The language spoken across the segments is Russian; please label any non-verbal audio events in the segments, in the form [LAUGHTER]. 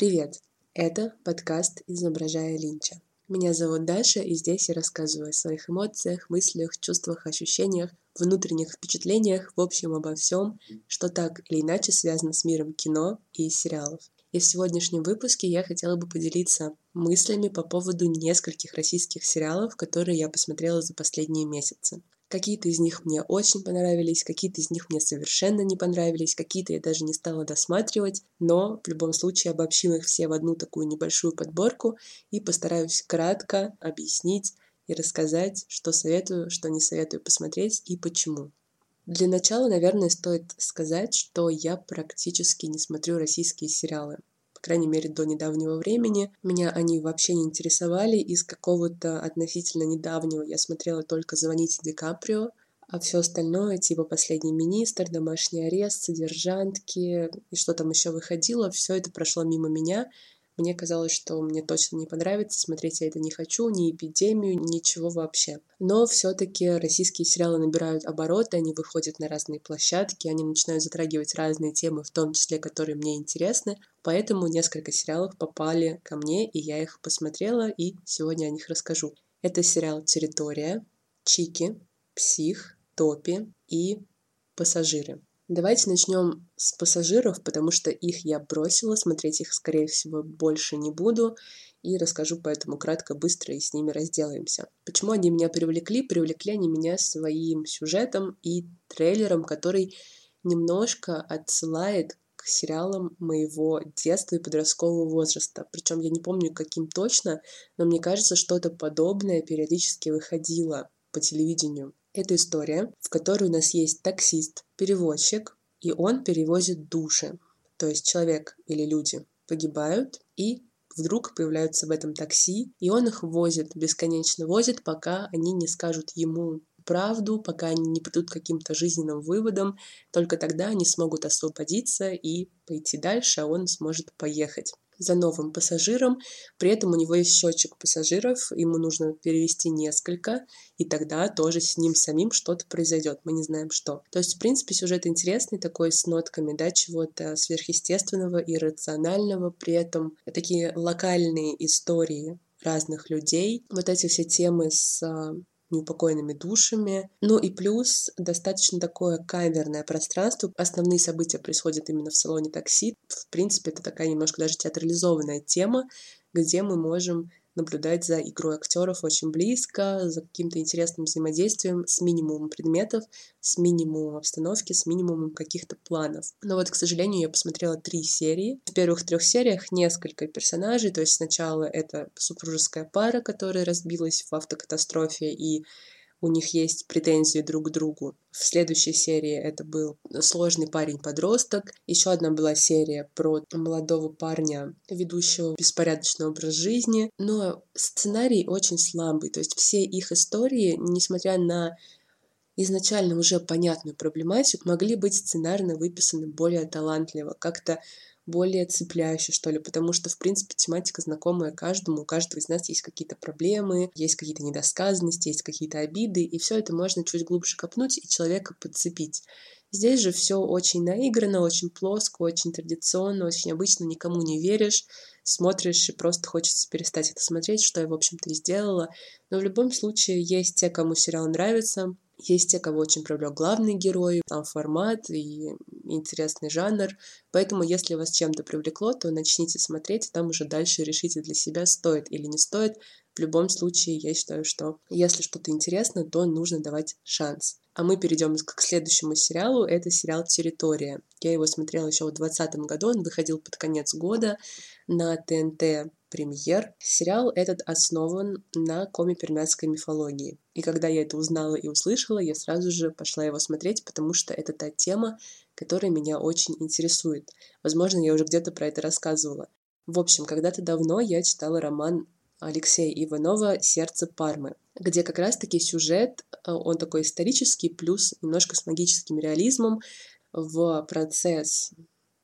Привет! Это подкаст «Изображая Линча». Меня зовут Даша, и здесь я рассказываю о своих эмоциях, мыслях, чувствах, ощущениях, внутренних впечатлениях, в общем обо всем, что так или иначе связано с миром кино и сериалов. И в сегодняшнем выпуске я хотела бы поделиться мыслями по поводу нескольких российских сериалов, которые я посмотрела за последние месяцы. Какие-то из них мне очень понравились, какие-то из них мне совершенно не понравились, какие-то я даже не стала досматривать, но в любом случае обобщим их все в одну такую небольшую подборку и постараюсь кратко объяснить и рассказать, что советую, что не советую посмотреть и почему. Для начала, наверное, стоит сказать, что я практически не смотрю российские сериалы крайней мере, до недавнего времени. Меня они вообще не интересовали. Из какого-то относительно недавнего я смотрела только «Звоните Ди Каприо», а все остальное, типа «Последний министр», «Домашний арест», «Содержантки» и что там еще выходило, все это прошло мимо меня. Мне казалось, что мне точно не понравится, смотреть я это не хочу, ни эпидемию, ничего вообще. Но все-таки российские сериалы набирают обороты, они выходят на разные площадки, они начинают затрагивать разные темы, в том числе, которые мне интересны. Поэтому несколько сериалов попали ко мне, и я их посмотрела, и сегодня о них расскажу. Это сериал «Территория», «Чики», «Псих», «Топи» и «Пассажиры». Давайте начнем с пассажиров, потому что их я бросила, смотреть их, скорее всего, больше не буду, и расскажу поэтому кратко, быстро, и с ними разделаемся. Почему они меня привлекли? Привлекли они меня своим сюжетом и трейлером, который немножко отсылает к сериалам моего детства и подросткового возраста. Причем я не помню, каким точно, но мне кажется, что-то подобное периодически выходило по телевидению. Это история, в которой у нас есть таксист, перевозчик, и он перевозит души. То есть человек или люди погибают и вдруг появляются в этом такси, и он их возит, бесконечно возит, пока они не скажут ему правду, пока они не придут к каким-то жизненным выводам, только тогда они смогут освободиться и пойти дальше, а он сможет поехать за новым пассажиром. При этом у него есть счетчик пассажиров, ему нужно перевести несколько, и тогда тоже с ним самим что-то произойдет. Мы не знаем что. То есть, в принципе, сюжет интересный, такой с нотками, да, чего-то сверхъестественного, иррационального, при этом такие локальные истории разных людей. Вот эти все темы с а, неупокоенными душами. Ну и плюс достаточно такое камерное пространство. Основные события происходят именно в салоне такси. В принципе, это такая немножко даже театрализованная тема, где мы можем наблюдать за игрой актеров очень близко, за каким-то интересным взаимодействием с минимумом предметов, с минимумом обстановки, с минимумом каких-то планов. Но вот, к сожалению, я посмотрела три серии. В первых трех сериях несколько персонажей, то есть сначала это супружеская пара, которая разбилась в автокатастрофе и у них есть претензии друг к другу. В следующей серии это был сложный парень-подросток. Еще одна была серия про молодого парня, ведущего беспорядочный образ жизни. Но сценарий очень слабый. То есть все их истории, несмотря на изначально уже понятную проблематику, могли быть сценарно выписаны более талантливо. Как-то более цепляющий, что ли, потому что, в принципе, тематика знакомая каждому, у каждого из нас есть какие-то проблемы, есть какие-то недосказанности, есть какие-то обиды, и все это можно чуть глубже копнуть и человека подцепить. Здесь же все очень наиграно, очень плоско, очень традиционно, очень обычно, никому не веришь, смотришь и просто хочется перестать это смотреть, что я, в общем-то, и сделала. Но в любом случае есть те, кому сериал нравится, есть те, кого очень привлек главный герой, там формат и интересный жанр. Поэтому, если вас чем-то привлекло, то начните смотреть, там уже дальше решите для себя, стоит или не стоит. В любом случае, я считаю, что если что-то интересно, то нужно давать шанс. А мы перейдем к следующему сериалу. Это сериал «Территория». Я его смотрела еще в 2020 году, он выходил под конец года на ТНТ премьер. Сериал этот основан на коми-пермяцкой мифологии. И когда я это узнала и услышала, я сразу же пошла его смотреть, потому что это та тема, которая меня очень интересует. Возможно, я уже где-то про это рассказывала. В общем, когда-то давно я читала роман Алексея Иванова «Сердце Пармы», где как раз-таки сюжет, э, он такой исторический, плюс немножко с магическим реализмом в процесс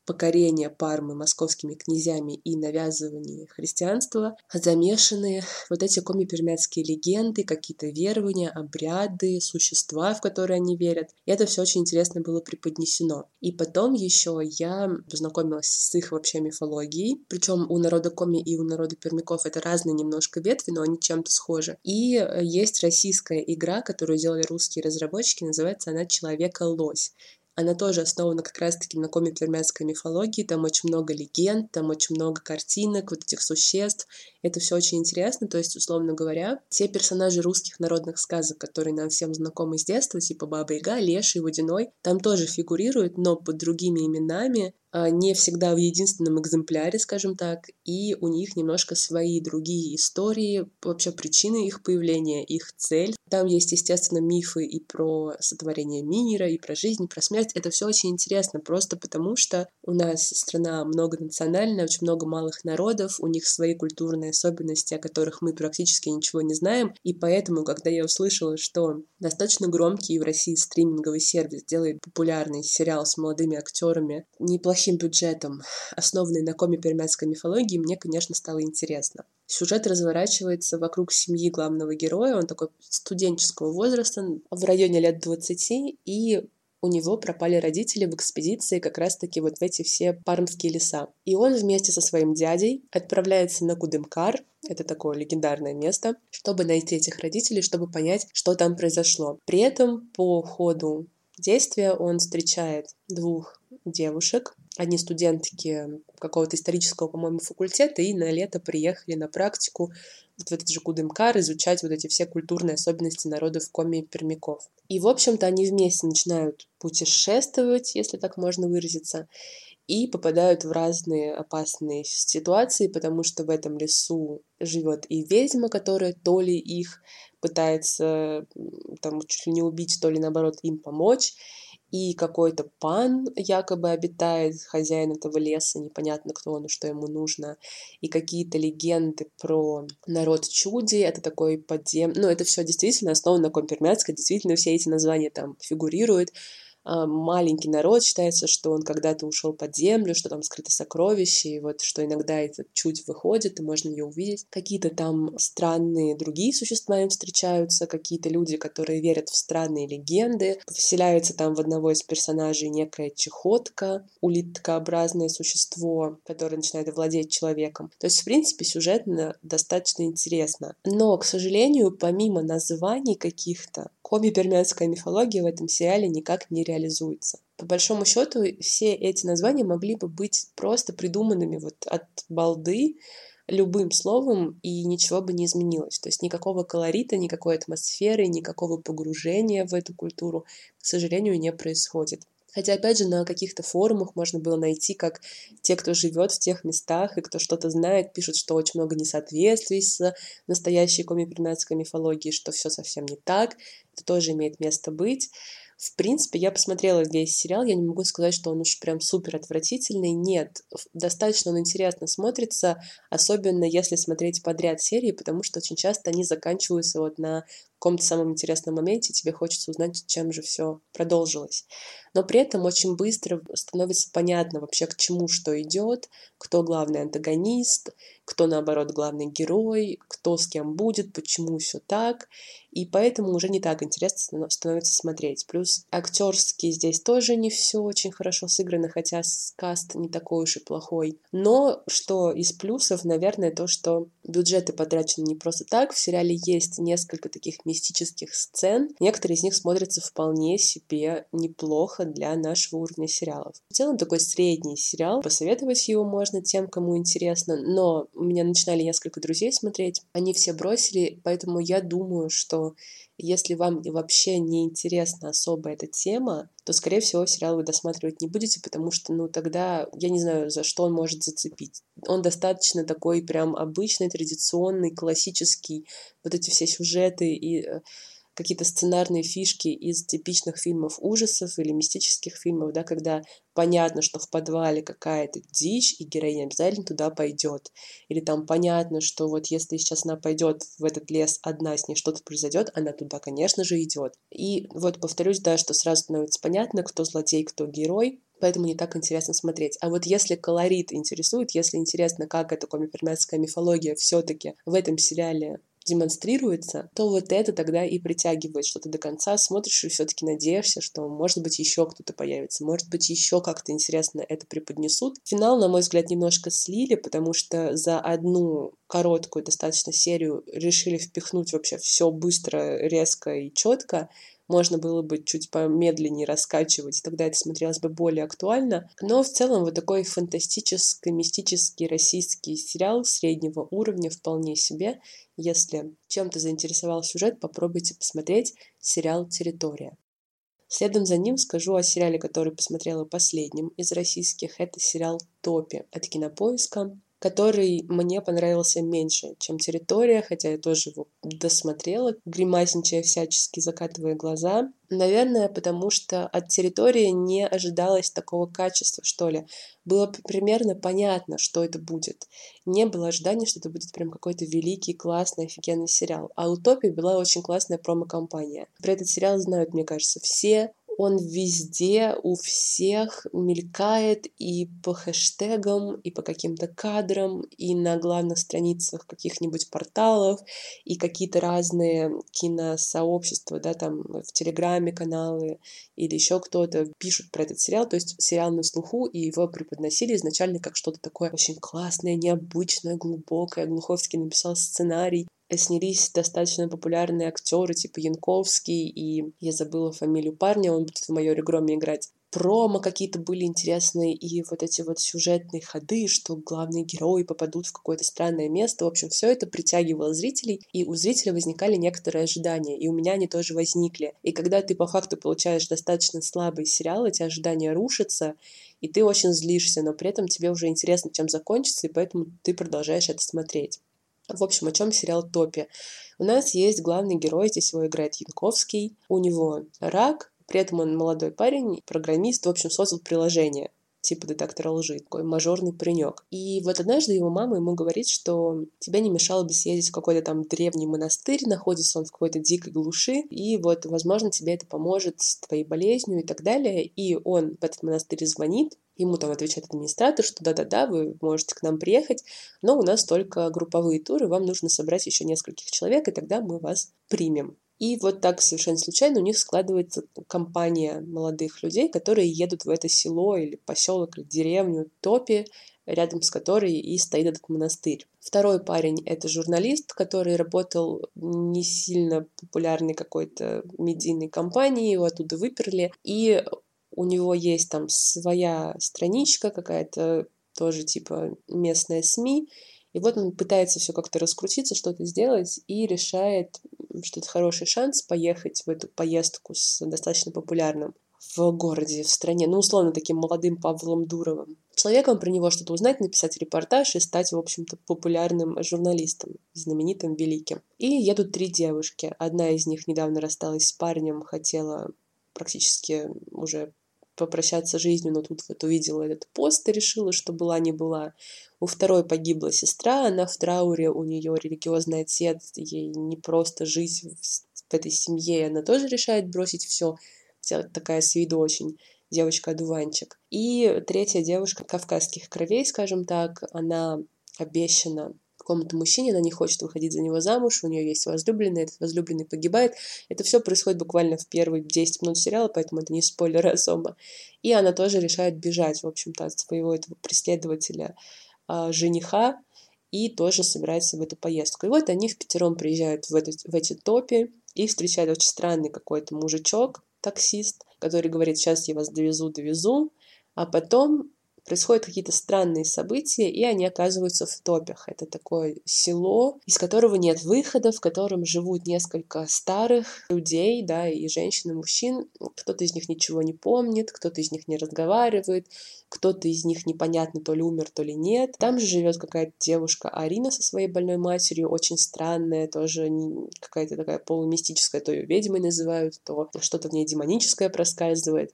покорения Пармы московскими князьями и навязывания христианства замешаны вот эти коми-пермяцкие легенды, какие-то верования, обряды, существа, в которые они верят. И это все очень интересно было преподнесено. И потом еще я познакомилась с их вообще мифологией, причем у народа коми и у народа пермяков это разные немножко ветви, но они чем-то схожи. И есть российская игра, которую делали русские разработчики, называется она «Человека-лось». Она тоже основана как раз-таки на коми-пермяцкой мифологии, там очень много легенд, там очень много картинок, вот этих существ. Это все очень интересно, то есть, условно говоря, те персонажи русских народных сказок, которые нам всем знакомы с детства, типа Баба Яга, Леший, Водяной, там тоже фигурируют, но под другими именами, а, не всегда в единственном экземпляре, скажем так, и у них немножко свои другие истории, вообще причины их появления, их цель. Там есть, естественно, мифы и про сотворение мира, и про жизнь, и про смерть. Это все очень интересно, просто потому что у нас страна многонациональная, очень много малых народов, у них свои культурные особенности, о которых мы практически ничего не знаем, и поэтому, когда я услышала, что достаточно громкий в России стриминговый сервис делает популярный сериал с молодыми актерами, неплохие большим бюджетом, основанный на коми-пермяцкой мифологии, мне, конечно, стало интересно. Сюжет разворачивается вокруг семьи главного героя. Он такой студенческого возраста, в районе лет 20, и у него пропали родители в экспедиции как раз-таки вот в эти все пармские леса. И он вместе со своим дядей отправляется на Кудымкар, это такое легендарное место, чтобы найти этих родителей, чтобы понять, что там произошло. При этом по ходу действия он встречает двух девушек, они студентки какого-то исторического, по-моему, факультета, и на лето приехали на практику вот в этот же Кудымкар изучать вот эти все культурные особенности народов Коми и Пермяков. И, в общем-то, они вместе начинают путешествовать, если так можно выразиться, и попадают в разные опасные ситуации, потому что в этом лесу живет и ведьма, которая то ли их пытается там чуть ли не убить, то ли наоборот им помочь, и какой-то пан якобы обитает, хозяин этого леса, непонятно кто он и что ему нужно, и какие-то легенды про народ чуди, это такой подзем... Ну, это все действительно основано на Компермятской, действительно все эти названия там фигурируют, маленький народ, считается, что он когда-то ушел под землю, что там скрыто сокровище, и вот что иногда это чуть выходит, и можно ее увидеть. Какие-то там странные другие существа им встречаются, какие-то люди, которые верят в странные легенды. Вселяется там в одного из персонажей некая чехотка, улиткообразное существо, которое начинает владеть человеком. То есть, в принципе, сюжетно достаточно интересно. Но, к сожалению, помимо названий каких-то, коми-пермянская мифология в этом сериале никак не реализуется. По большому счету, все эти названия могли бы быть просто придуманными вот от балды, любым словом, и ничего бы не изменилось. То есть никакого колорита, никакой атмосферы, никакого погружения в эту культуру, к сожалению, не происходит. Хотя, опять же, на каких-то форумах можно было найти, как те, кто живет в тех местах и кто что-то знает, пишут, что очень много несоответствий с настоящей коми-пермяцкой мифологией, что все совсем не так. Это тоже имеет место быть. В принципе, я посмотрела весь сериал, я не могу сказать, что он уж прям супер отвратительный. Нет, достаточно он интересно смотрится, особенно если смотреть подряд серии, потому что очень часто они заканчиваются вот на каком-то самом интересном моменте, тебе хочется узнать, чем же все продолжилось. Но при этом очень быстро становится понятно вообще, к чему что идет, кто главный антагонист, кто наоборот главный герой, кто с кем будет, почему все так. И поэтому уже не так интересно становится смотреть. Плюс актерский здесь тоже не все очень хорошо сыграно, хотя каст не такой уж и плохой. Но что из плюсов, наверное, то, что бюджеты потрачены не просто так. В сериале есть несколько таких мистических сцен. Некоторые из них смотрятся вполне себе неплохо для нашего уровня сериалов. В целом такой средний сериал. Посоветовать его можно тем, кому интересно. Но у меня начинали несколько друзей смотреть. Они все бросили, поэтому я думаю, что если вам вообще не интересна особо эта тема, то, скорее всего, сериал вы досматривать не будете, потому что, ну, тогда я не знаю, за что он может зацепить. Он достаточно такой прям обычный, традиционный, классический, вот эти все сюжеты и э, какие-то сценарные фишки из типичных фильмов ужасов или мистических фильмов, да, когда понятно, что в подвале какая-то дичь, и героиня обязательно туда пойдет. Или там понятно, что вот если сейчас она пойдет в этот лес одна, с ней что-то произойдет, она туда, конечно же, идет. И вот повторюсь, да, что сразу становится понятно, кто злодей, кто герой, поэтому не так интересно смотреть. А вот если колорит интересует, если интересно, как эта комипернатская мифология все-таки в этом сериале демонстрируется, то вот это тогда и притягивает, что ты до конца смотришь и все-таки надеешься, что может быть еще кто-то появится, может быть еще как-то интересно это преподнесут. Финал, на мой взгляд, немножко слили, потому что за одну короткую достаточно серию решили впихнуть вообще все быстро, резко и четко, можно было бы чуть помедленнее раскачивать, тогда это смотрелось бы более актуально. Но в целом вот такой фантастический, мистический российский сериал среднего уровня вполне себе. Если чем-то заинтересовал сюжет, попробуйте посмотреть сериал «Территория». Следом за ним скажу о сериале, который посмотрела последним из российских. Это сериал «Топи» от Кинопоиска который мне понравился меньше, чем «Территория», хотя я тоже его досмотрела, гримасничая всячески, закатывая глаза. Наверное, потому что от «Территории» не ожидалось такого качества, что ли. Было примерно понятно, что это будет. Не было ожидания, что это будет прям какой-то великий, классный, офигенный сериал. А у «Топи» была очень классная промо-компания. Про этот сериал знают, мне кажется, все он везде у всех мелькает и по хэштегам, и по каким-то кадрам, и на главных страницах каких-нибудь порталов, и какие-то разные киносообщества, да, там в Телеграме каналы или еще кто-то пишут про этот сериал. То есть сериал на слуху, и его преподносили изначально как что-то такое очень классное, необычное, глубокое. Глуховский написал сценарий, снялись достаточно популярные актеры типа Янковский и я забыла фамилию парня, он будет в майоре Громе играть. Промо какие-то были интересные, и вот эти вот сюжетные ходы, что главные герои попадут в какое-то странное место. В общем, все это притягивало зрителей, и у зрителя возникали некоторые ожидания, и у меня они тоже возникли. И когда ты по факту получаешь достаточно слабый сериал, эти ожидания рушатся, и ты очень злишься, но при этом тебе уже интересно, чем закончится, и поэтому ты продолжаешь это смотреть. В общем, о чем сериал «Топи». У нас есть главный герой, здесь его играет Янковский. У него рак, при этом он молодой парень, программист, в общем, создал приложение типа детектора лжи, такой мажорный паренек. И вот однажды его мама ему говорит, что тебе не мешало бы съездить в какой-то там древний монастырь, находится он в какой-то дикой глуши, и вот, возможно, тебе это поможет с твоей болезнью и так далее. И он в этот монастырь звонит, Ему там отвечает администратор, что да-да-да, вы можете к нам приехать, но у нас только групповые туры, вам нужно собрать еще нескольких человек, и тогда мы вас примем. И вот так совершенно случайно у них складывается компания молодых людей, которые едут в это село или поселок или деревню Топи, рядом с которой и стоит этот монастырь. Второй парень — это журналист, который работал не сильно популярной какой-то медийной компании, его оттуда выперли, и у него есть там своя страничка какая-то, тоже типа местная СМИ, и вот он пытается все как-то раскрутиться, что-то сделать, и решает, что это хороший шанс поехать в эту поездку с достаточно популярным в городе, в стране, ну, условно, таким молодым Павлом Дуровым. Человеком про него что-то узнать, написать репортаж и стать, в общем-то, популярным журналистом, знаменитым, великим. И едут три девушки. Одна из них недавно рассталась с парнем, хотела практически уже попрощаться с жизнью, но тут вот увидела этот пост и решила, что была не была. У второй погибла сестра, она в трауре, у нее религиозный отец, ей не просто жить в, этой семье, и она тоже решает бросить все. Такая с виду очень девочка-одуванчик. И третья девушка кавказских кровей, скажем так, она обещана какому-то мужчине, она не хочет выходить за него замуж, у нее есть возлюбленный, этот возлюбленный погибает. Это все происходит буквально в первые 10 минут сериала, поэтому это не спойлер [LAUGHS] особо. И она тоже решает бежать, в общем-то, от своего этого преследователя жениха и тоже собирается в эту поездку. И вот они в пятером приезжают в, этот, в эти топи, и встречает очень странный какой-то мужичок, таксист, который говорит, сейчас я вас довезу, довезу, а потом происходят какие-то странные события, и они оказываются в топях. Это такое село, из которого нет выхода, в котором живут несколько старых людей, да, и женщин, и мужчин. Кто-то из них ничего не помнит, кто-то из них не разговаривает, кто-то из них непонятно то ли умер, то ли нет. Там же живет какая-то девушка Арина со своей больной матерью, очень странная, тоже какая-то такая полумистическая, то ее ведьмой называют, то что-то в ней демоническое проскальзывает.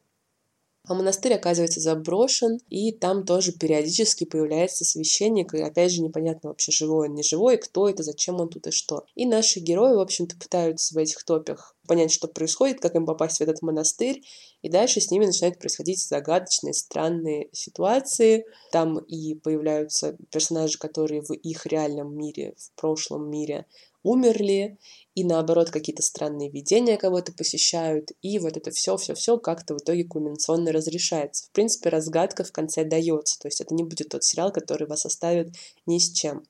А монастырь оказывается заброшен, и там тоже периодически появляется священник, и опять же непонятно вообще живой он, не живой, кто это, зачем он тут и что. И наши герои, в общем-то, пытаются в этих топях понять, что происходит, как им попасть в этот монастырь, и дальше с ними начинают происходить загадочные, странные ситуации. Там и появляются персонажи, которые в их реальном мире, в прошлом мире умерли, и наоборот какие-то странные видения кого-то посещают, и вот это все, все, все как-то в итоге кульминационно разрешается. В принципе, разгадка в конце дается, то есть это не будет тот сериал, который вас оставит ни с чем.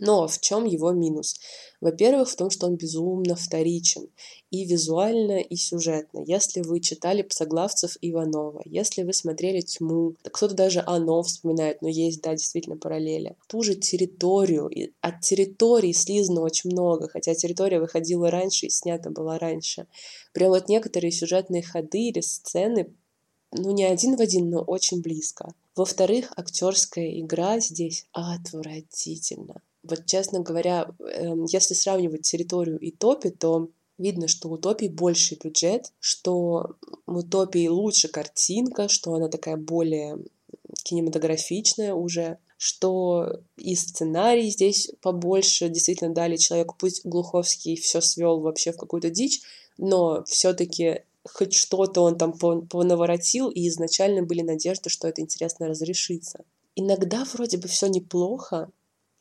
Но в чем его минус? Во-первых, в том, что он безумно вторичен и визуально, и сюжетно. Если вы читали «Псоглавцев» Иванова, если вы смотрели «Тьму», кто-то даже «Оно» вспоминает, но есть, да, действительно параллели. Ту же территорию, и от территории слизано очень много, хотя территория выходила раньше и снята была раньше. Прям вот некоторые сюжетные ходы или сцены ну, не один в один, но очень близко. Во-вторых, актерская игра здесь отвратительно. Вот, честно говоря, эм, если сравнивать территорию и топи, то видно, что у Топи больший бюджет, что у Топи лучше картинка, что она такая более кинематографичная уже, что и сценарий здесь побольше, действительно дали человеку, пусть Глуховский все свел вообще в какую-то дичь, но все-таки хоть что-то он там понаворотил, и изначально были надежды, что это интересно разрешится. Иногда вроде бы все неплохо,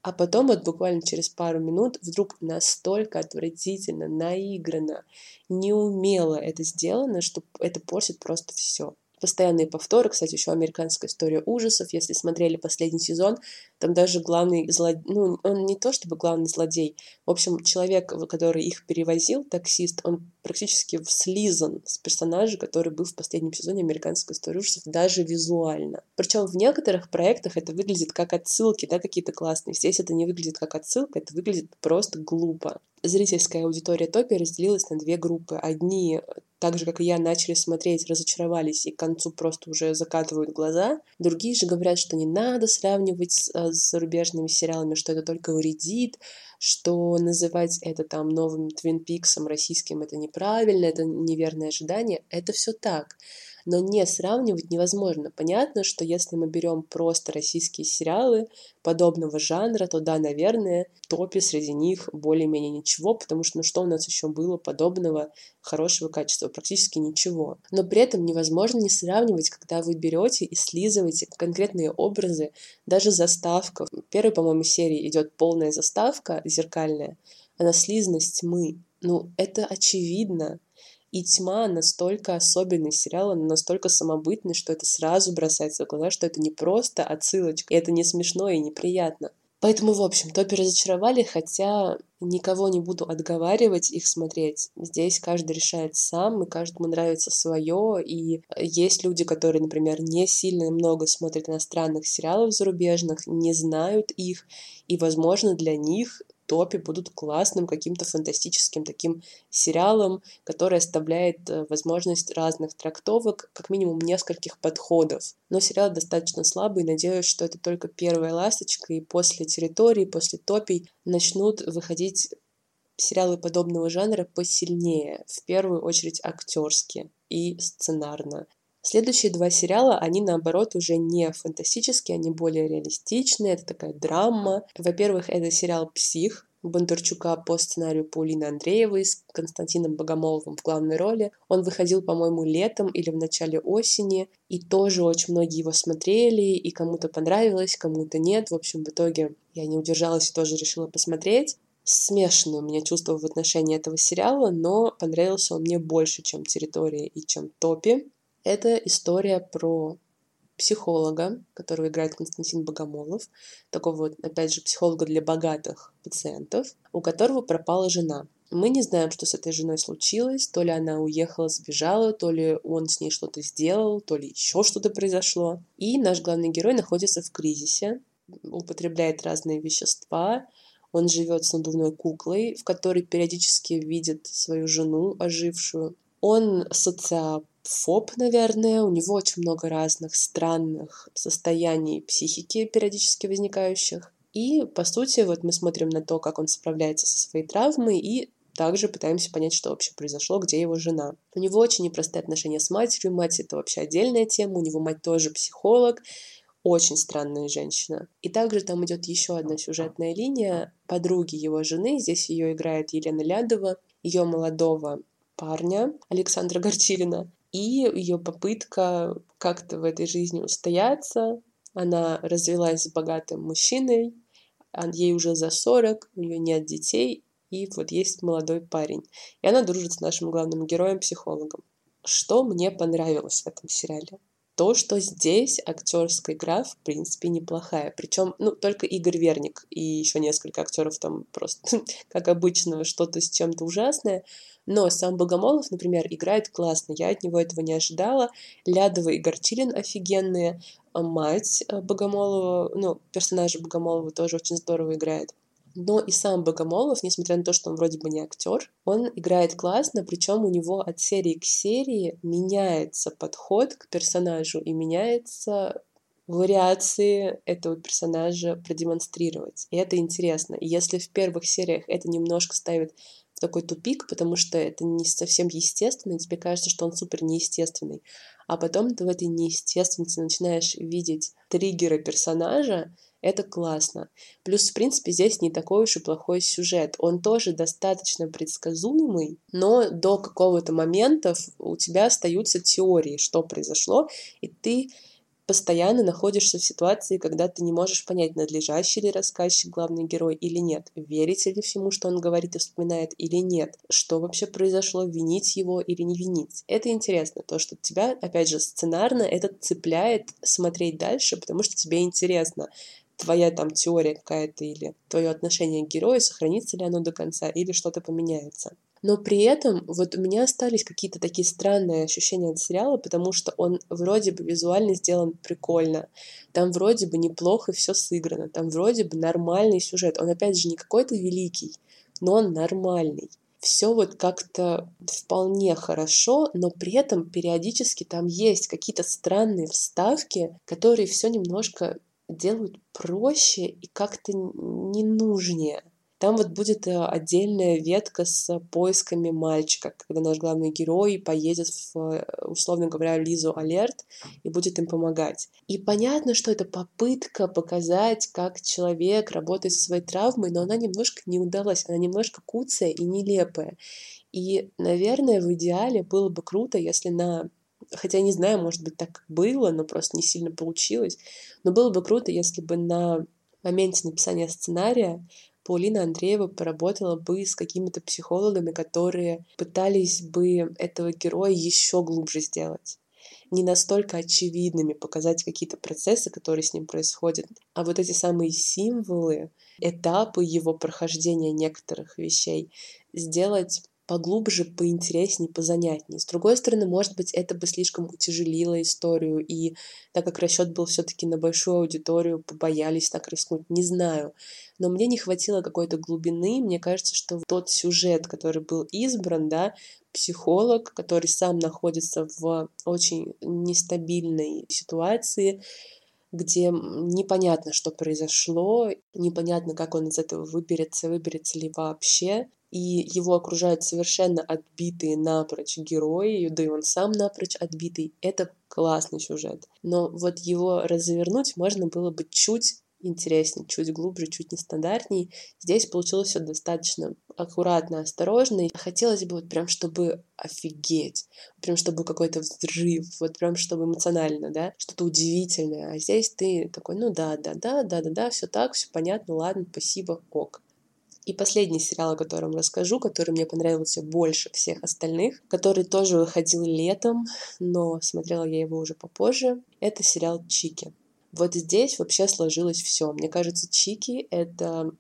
а потом вот буквально через пару минут вдруг настолько отвратительно, наигранно, неумело это сделано, что это портит просто все постоянные повторы. Кстати, еще американская история ужасов. Если смотрели последний сезон, там даже главный злодей, ну, он не то чтобы главный злодей. В общем, человек, который их перевозил, таксист, он практически слизан с персонажа, который был в последнем сезоне американской истории ужасов, даже визуально. Причем в некоторых проектах это выглядит как отсылки, да, какие-то классные. Здесь это не выглядит как отсылка, это выглядит просто глупо. Зрительская аудитория Топи разделилась на две группы. Одни так же, как и я, начали смотреть, разочаровались и к концу просто уже закатывают глаза. Другие же говорят, что не надо сравнивать с, э, зарубежными сериалами, что это только вредит, что называть это там новым Твин Пиксом российским это неправильно, это неверное ожидание. Это все так но не сравнивать невозможно. Понятно, что если мы берем просто российские сериалы подобного жанра, то да, наверное, топе среди них более-менее ничего, потому что ну что у нас еще было подобного хорошего качества? Практически ничего. Но при этом невозможно не сравнивать, когда вы берете и слизываете конкретные образы, даже заставка. В первой, по-моему, серии идет полная заставка зеркальная, она слизанность тьмы. Ну, это очевидно. И «Тьма» настолько особенный сериал, он настолько самобытный, что это сразу бросается в глаза, что это не просто отсылочка, и это не смешно и неприятно. Поэтому, в общем, топи разочаровали, хотя никого не буду отговаривать их смотреть. Здесь каждый решает сам, и каждому нравится свое. И есть люди, которые, например, не сильно много смотрят иностранных сериалов зарубежных, не знают их, и, возможно, для них топе будут классным каким-то фантастическим таким сериалом, который оставляет э, возможность разных трактовок, как минимум нескольких подходов. Но сериал достаточно слабый, надеюсь, что это только первая ласточка, и после территории, после топий начнут выходить сериалы подобного жанра посильнее, в первую очередь актерски и сценарно. Следующие два сериала, они наоборот уже не фантастические, они более реалистичные, это такая драма. Во-первых, это сериал «Псих», Бондарчука по сценарию Паулины Андреевой с Константином Богомоловым в главной роли. Он выходил, по-моему, летом или в начале осени, и тоже очень многие его смотрели, и кому-то понравилось, кому-то нет. В общем, в итоге я не удержалась и тоже решила посмотреть смешанные у меня чувства в отношении этого сериала, но понравился он мне больше, чем «Территория» и чем «Топи». Это история про психолога, которого играет Константин Богомолов, такого опять же, психолога для богатых пациентов, у которого пропала жена. Мы не знаем, что с этой женой случилось, то ли она уехала, сбежала, то ли он с ней что-то сделал, то ли еще что-то произошло. И наш главный герой находится в кризисе, употребляет разные вещества, он живет с надувной куклой, в которой периодически видит свою жену, ожившую. Он социофоб, наверное, у него очень много разных странных состояний психики периодически возникающих. И, по сути, вот мы смотрим на то, как он справляется со своей травмой, и также пытаемся понять, что вообще произошло, где его жена. У него очень непростые отношения с матерью. Мать — это вообще отдельная тема. У него мать тоже психолог очень странная женщина. И также там идет еще одна сюжетная линия подруги его жены. Здесь ее играет Елена Лядова, ее молодого парня Александра Горчилина и ее попытка как-то в этой жизни устояться. Она развелась с богатым мужчиной, ей уже за 40, у нее нет детей, и вот есть молодой парень. И она дружит с нашим главным героем-психологом. Что мне понравилось в этом сериале? то, что здесь актерская игра, в принципе, неплохая. Причем, ну, только Игорь Верник и еще несколько актеров там просто, [LAUGHS] как обычно, что-то с чем-то ужасное. Но сам Богомолов, например, играет классно. Я от него этого не ожидала. Лядова и Горчилин офигенные. А мать э, Богомолова, ну, персонажа Богомолова тоже очень здорово играет. Но и сам Богомолов, несмотря на то, что он вроде бы не актер, он играет классно, причем у него от серии к серии меняется подход к персонажу и меняется вариации этого персонажа продемонстрировать. И это интересно. И если в первых сериях это немножко ставит в такой тупик, потому что это не совсем естественно, и тебе кажется, что он супер неестественный. А потом ты в этой неестественности начинаешь видеть триггеры персонажа, это классно. Плюс, в принципе, здесь не такой уж и плохой сюжет. Он тоже достаточно предсказуемый, но до какого-то момента у тебя остаются теории, что произошло, и ты постоянно находишься в ситуации, когда ты не можешь понять, надлежащий ли рассказчик главный герой или нет, верите ли всему, что он говорит и вспоминает или нет, что вообще произошло, винить его или не винить. Это интересно, то, что тебя, опять же, сценарно это цепляет смотреть дальше, потому что тебе интересно твоя там теория какая-то или твое отношение к герою, сохранится ли оно до конца или что-то поменяется. Но при этом вот у меня остались какие-то такие странные ощущения от сериала, потому что он вроде бы визуально сделан прикольно, там вроде бы неплохо все сыграно, там вроде бы нормальный сюжет. Он опять же не какой-то великий, но он нормальный. Все вот как-то вполне хорошо, но при этом периодически там есть какие-то странные вставки, которые все немножко делают проще и как-то ненужнее. Там вот будет э, отдельная ветка с поисками мальчика, когда наш главный герой поедет в, э, условно говоря, Лизу Алерт и будет им помогать. И понятно, что это попытка показать, как человек работает со своей травмой, но она немножко не удалась, она немножко куцая и нелепая. И, наверное, в идеале было бы круто, если на хотя не знаю, может быть, так было, но просто не сильно получилось. Но было бы круто, если бы на моменте написания сценария Паулина Андреева поработала бы с какими-то психологами, которые пытались бы этого героя еще глубже сделать. Не настолько очевидными, показать какие-то процессы, которые с ним происходят, а вот эти самые символы, этапы его прохождения некоторых вещей сделать поглубже, поинтереснее, позанятнее. С другой стороны, может быть, это бы слишком утяжелило историю, и так как расчет был все-таки на большую аудиторию, побоялись так рискнуть, не знаю. Но мне не хватило какой-то глубины, мне кажется, что тот сюжет, который был избран, да, психолог, который сам находится в очень нестабильной ситуации, где непонятно, что произошло, непонятно, как он из этого выберется, выберется ли вообще и его окружают совершенно отбитые напрочь герои, да и он сам напрочь отбитый. Это классный сюжет. Но вот его развернуть можно было бы чуть интереснее, чуть глубже, чуть нестандартней. Здесь получилось все достаточно аккуратно, осторожно. И хотелось бы вот прям, чтобы офигеть, прям чтобы какой-то взрыв, вот прям чтобы эмоционально, да, что-то удивительное. А здесь ты такой, ну да, да, да, да, да, да, все так, все понятно, ладно, спасибо, ок. И последний сериал, о котором расскажу, который мне понравился больше всех остальных, который тоже выходил летом, но смотрела я его уже попозже, это сериал «Чики». Вот здесь вообще сложилось все. Мне кажется, «Чики» — это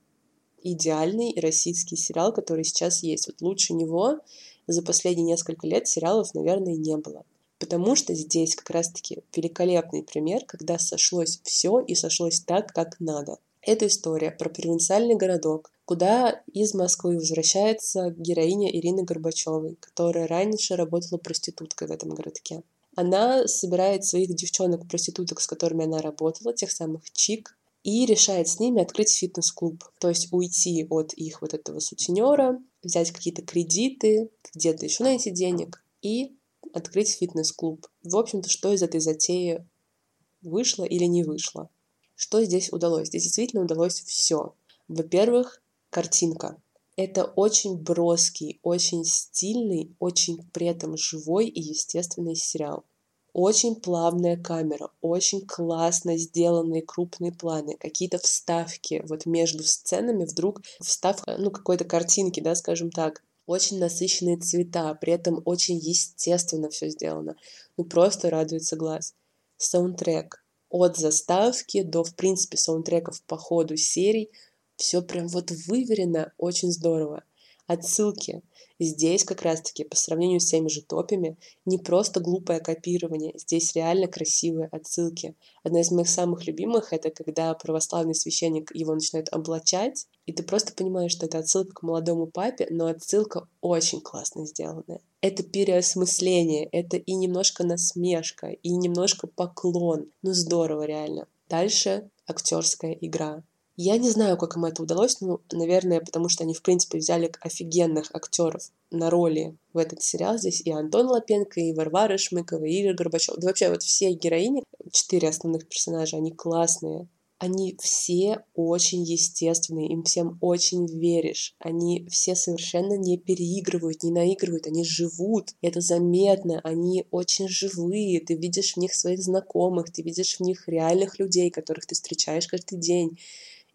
идеальный российский сериал, который сейчас есть. Вот лучше него за последние несколько лет сериалов, наверное, не было. Потому что здесь как раз-таки великолепный пример, когда сошлось все и сошлось так, как надо. Это история про провинциальный городок, куда из Москвы возвращается героиня Ирины Горбачевой, которая раньше работала проституткой в этом городке. Она собирает своих девчонок-проституток, с которыми она работала, тех самых чик, и решает с ними открыть фитнес-клуб. То есть уйти от их вот этого сутенера, взять какие-то кредиты, где-то еще найти денег и открыть фитнес-клуб. В общем-то, что из этой затеи вышло или не вышло? Что здесь удалось? Здесь действительно удалось все. Во-первых, картинка. Это очень броский, очень стильный, очень при этом живой и естественный сериал. Очень плавная камера, очень классно сделанные крупные планы, какие-то вставки вот между сценами вдруг вставка, ну, какой-то картинки, да, скажем так, очень насыщенные цвета, при этом очень естественно все сделано. Ну, просто радуется глаз. Саундтрек. От заставки до, в принципе, саундтреков по ходу серий. Все прям вот выверено, очень здорово. Отсылки. Здесь как раз-таки по сравнению с теми же топами не просто глупое копирование, здесь реально красивые отсылки. Одна из моих самых любимых — это когда православный священник его начинает облачать, и ты просто понимаешь, что это отсылка к молодому папе, но отсылка очень классно сделанная. Это переосмысление, это и немножко насмешка, и немножко поклон. Ну здорово, реально. Дальше актерская игра. Я не знаю, как им это удалось, ну, наверное, потому что они, в принципе, взяли офигенных актеров на роли в этот сериал. Здесь и Антон Лапенко, и Варвара Шмыкова, и Игорь Горбачев. Да вообще вот все героини, четыре основных персонажа, они классные. Они все очень естественные, им всем очень веришь. Они все совершенно не переигрывают, не наигрывают, они живут. Это заметно, они очень живые. Ты видишь в них своих знакомых, ты видишь в них реальных людей, которых ты встречаешь каждый день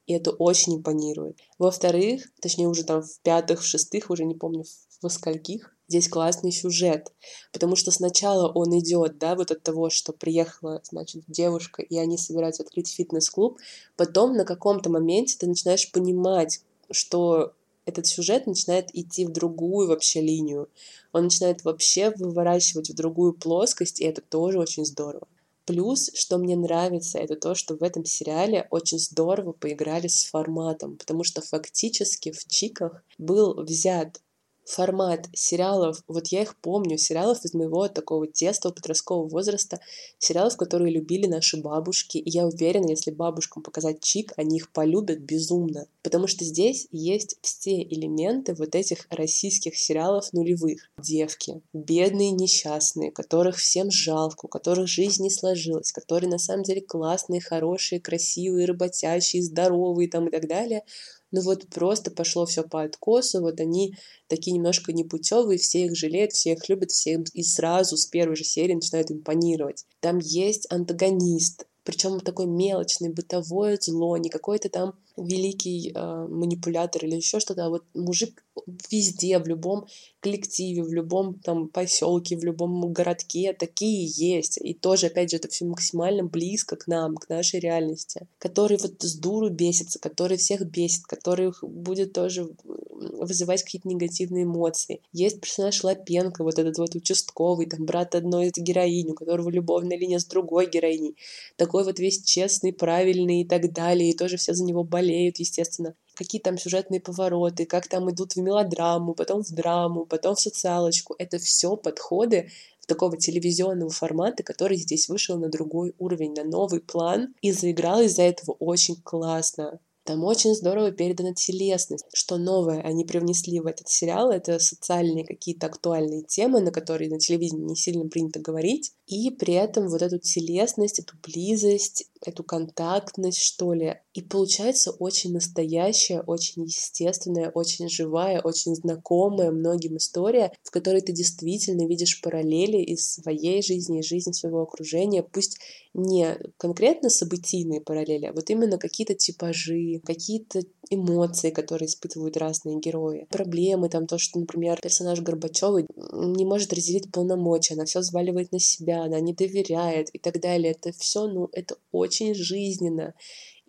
и это очень импонирует. Во-вторых, точнее уже там в пятых, в шестых, уже не помню во скольких, здесь классный сюжет, потому что сначала он идет, да, вот от того, что приехала, значит, девушка, и они собираются открыть фитнес-клуб, потом на каком-то моменте ты начинаешь понимать, что этот сюжет начинает идти в другую вообще линию. Он начинает вообще выворачивать в другую плоскость, и это тоже очень здорово. Плюс, что мне нравится, это то, что в этом сериале очень здорово поиграли с форматом, потому что фактически в Чиках был взят формат сериалов, вот я их помню, сериалов из моего такого детства, подросткового возраста, сериалов, которые любили наши бабушки, и я уверена, если бабушкам показать Чик, они их полюбят безумно, потому что здесь есть все элементы вот этих российских сериалов нулевых. Девки, бедные, несчастные, которых всем жалко, у которых жизнь не сложилась, которые на самом деле классные, хорошие, красивые, работящие, здоровые там и так далее, ну вот просто пошло все по откосу, вот они такие немножко непутевые, все их жалеют, все их любят, все им и сразу с первой же серии начинают импонировать. Там есть антагонист, причем такой мелочный, бытовое зло, не какой-то там великий э, манипулятор или еще что-то, а вот мужик везде, в любом коллективе, в любом там поселке, в любом городке такие есть. И тоже, опять же, это все максимально близко к нам, к нашей реальности. Который вот с дуру бесится, который всех бесит, который будет тоже вызывать какие-то негативные эмоции. Есть персонаж Лапенко, вот этот вот участковый, там брат одной из героинь, у которого любовная линия с другой героиней. Такой вот весь честный, правильный и так далее, и тоже все за него болеют, естественно какие там сюжетные повороты, как там идут в мелодраму, потом в драму, потом в социалочку. Это все подходы в такого телевизионного формата, который здесь вышел на другой уровень, на новый план и заиграл из-за этого очень классно. Там очень здорово передана телесность. Что новое они привнесли в этот сериал, это социальные какие-то актуальные темы, на которые на телевидении не сильно принято говорить. И при этом вот эту телесность, эту близость, эту контактность, что ли. И получается очень настоящая, очень естественная, очень живая, очень знакомая многим история, в которой ты действительно видишь параллели из своей жизни, из жизни своего окружения, пусть не конкретно событийные параллели, а вот именно какие-то типажи, какие-то эмоции, которые испытывают разные герои, проблемы, там то, что, например, персонаж Горбачевой не может разделить полномочия, она все взваливает на себя, она не доверяет и так далее. Это все, ну, это очень жизненно.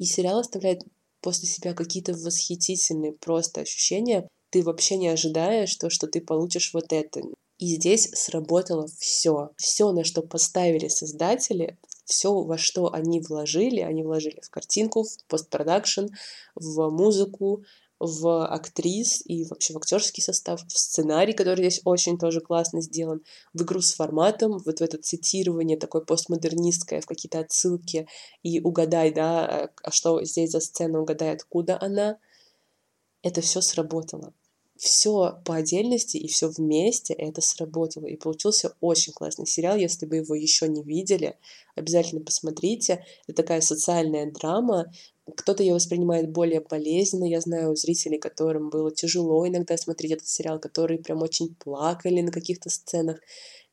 И сериал оставляет после себя какие-то восхитительные просто ощущения. Ты вообще не ожидаешь то, что ты получишь вот это. И здесь сработало все. Все, на что поставили создатели, все, во что они вложили, они вложили в картинку, в постпродакшн, в музыку, в актрис и вообще в актерский состав, в сценарий, который здесь очень тоже классно сделан, в игру с форматом, вот в это цитирование такое постмодернистское, в какие-то отсылки и угадай, да, а что здесь за сцена, угадай, откуда она. Это все сработало все по отдельности и все вместе это сработало. И получился очень классный сериал. Если вы его еще не видели, обязательно посмотрите. Это такая социальная драма. Кто-то ее воспринимает более болезненно. Я знаю зрителей, которым было тяжело иногда смотреть этот сериал, которые прям очень плакали на каких-то сценах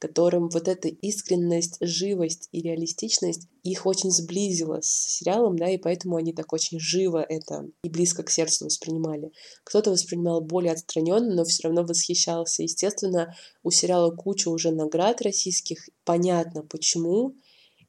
которым вот эта искренность, живость и реалистичность их очень сблизила с сериалом, да, и поэтому они так очень живо это и близко к сердцу воспринимали. Кто-то воспринимал более отстраненно, но все равно восхищался. Естественно, у сериала куча уже наград российских. Понятно, почему.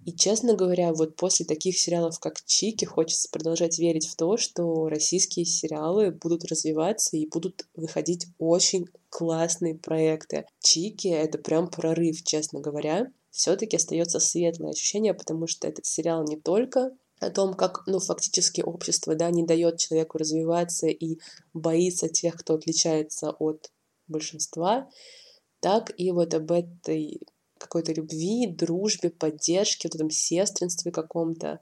И, честно говоря, вот после таких сериалов, как Чики, хочется продолжать верить в то, что российские сериалы будут развиваться и будут выходить очень классные проекты. Чики — это прям прорыв, честно говоря. Все-таки остается светлое ощущение, потому что этот сериал не только о том, как, ну, фактически общество, да, не дает человеку развиваться и боится тех, кто отличается от большинства, так и вот об этой какой-то любви, дружбе, поддержке, вот этом сестринстве каком-то,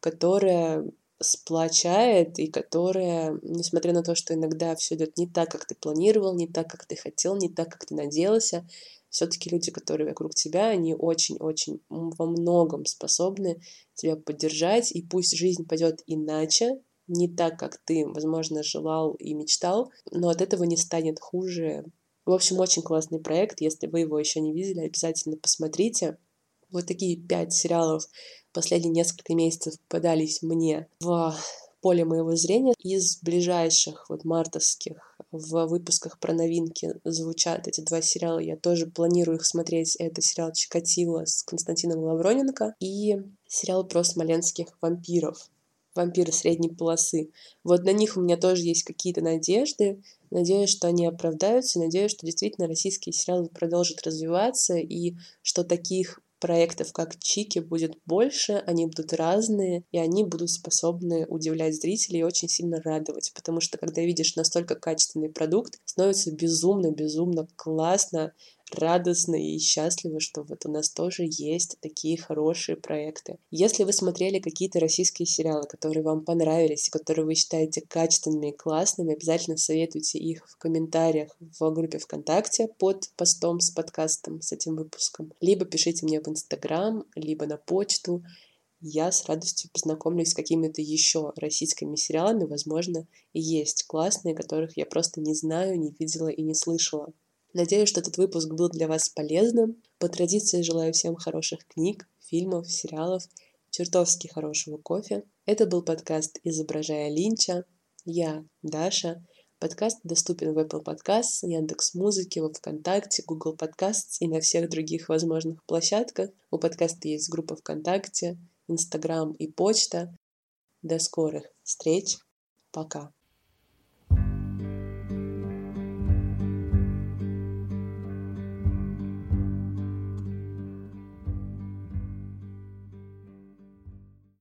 которое сплочает и которая, несмотря на то, что иногда все идет не так, как ты планировал, не так, как ты хотел, не так, как ты надеялся, все-таки люди, которые вокруг тебя, они очень-очень во многом способны тебя поддержать, и пусть жизнь пойдет иначе, не так, как ты, возможно, желал и мечтал, но от этого не станет хуже. В общем, очень классный проект. Если вы его еще не видели, обязательно посмотрите. Вот такие пять сериалов последние несколько месяцев попадались мне в поле моего зрения. Из ближайших вот мартовских в выпусках про новинки звучат эти два сериала. Я тоже планирую их смотреть. Это сериал «Чикатило» с Константином Лавроненко и сериал про смоленских вампиров вампиры средней полосы. Вот на них у меня тоже есть какие-то надежды. Надеюсь, что они оправдаются. Надеюсь, что действительно российские сериалы продолжат развиваться и что таких проектов, как Чики, будет больше, они будут разные, и они будут способны удивлять зрителей и очень сильно радовать, потому что когда видишь настолько качественный продукт, становится безумно-безумно классно, радостно и счастливы, что вот у нас тоже есть такие хорошие проекты. Если вы смотрели какие-то российские сериалы, которые вам понравились, которые вы считаете качественными и классными, обязательно советуйте их в комментариях в группе ВКонтакте под постом с подкастом, с этим выпуском. Либо пишите мне в Инстаграм, либо на почту. Я с радостью познакомлюсь с какими-то еще российскими сериалами, возможно, и есть классные, которых я просто не знаю, не видела и не слышала. Надеюсь, что этот выпуск был для вас полезным. По традиции желаю всем хороших книг, фильмов, сериалов, чертовски хорошего кофе. Это был подкаст «Изображая Линча». Я Даша. Подкаст доступен в Apple Podcasts, Яндекс Музыки, во Вконтакте, Google Podcasts и на всех других возможных площадках. У подкаста есть группа ВКонтакте, Инстаграм и почта. До скорых встреч. Пока.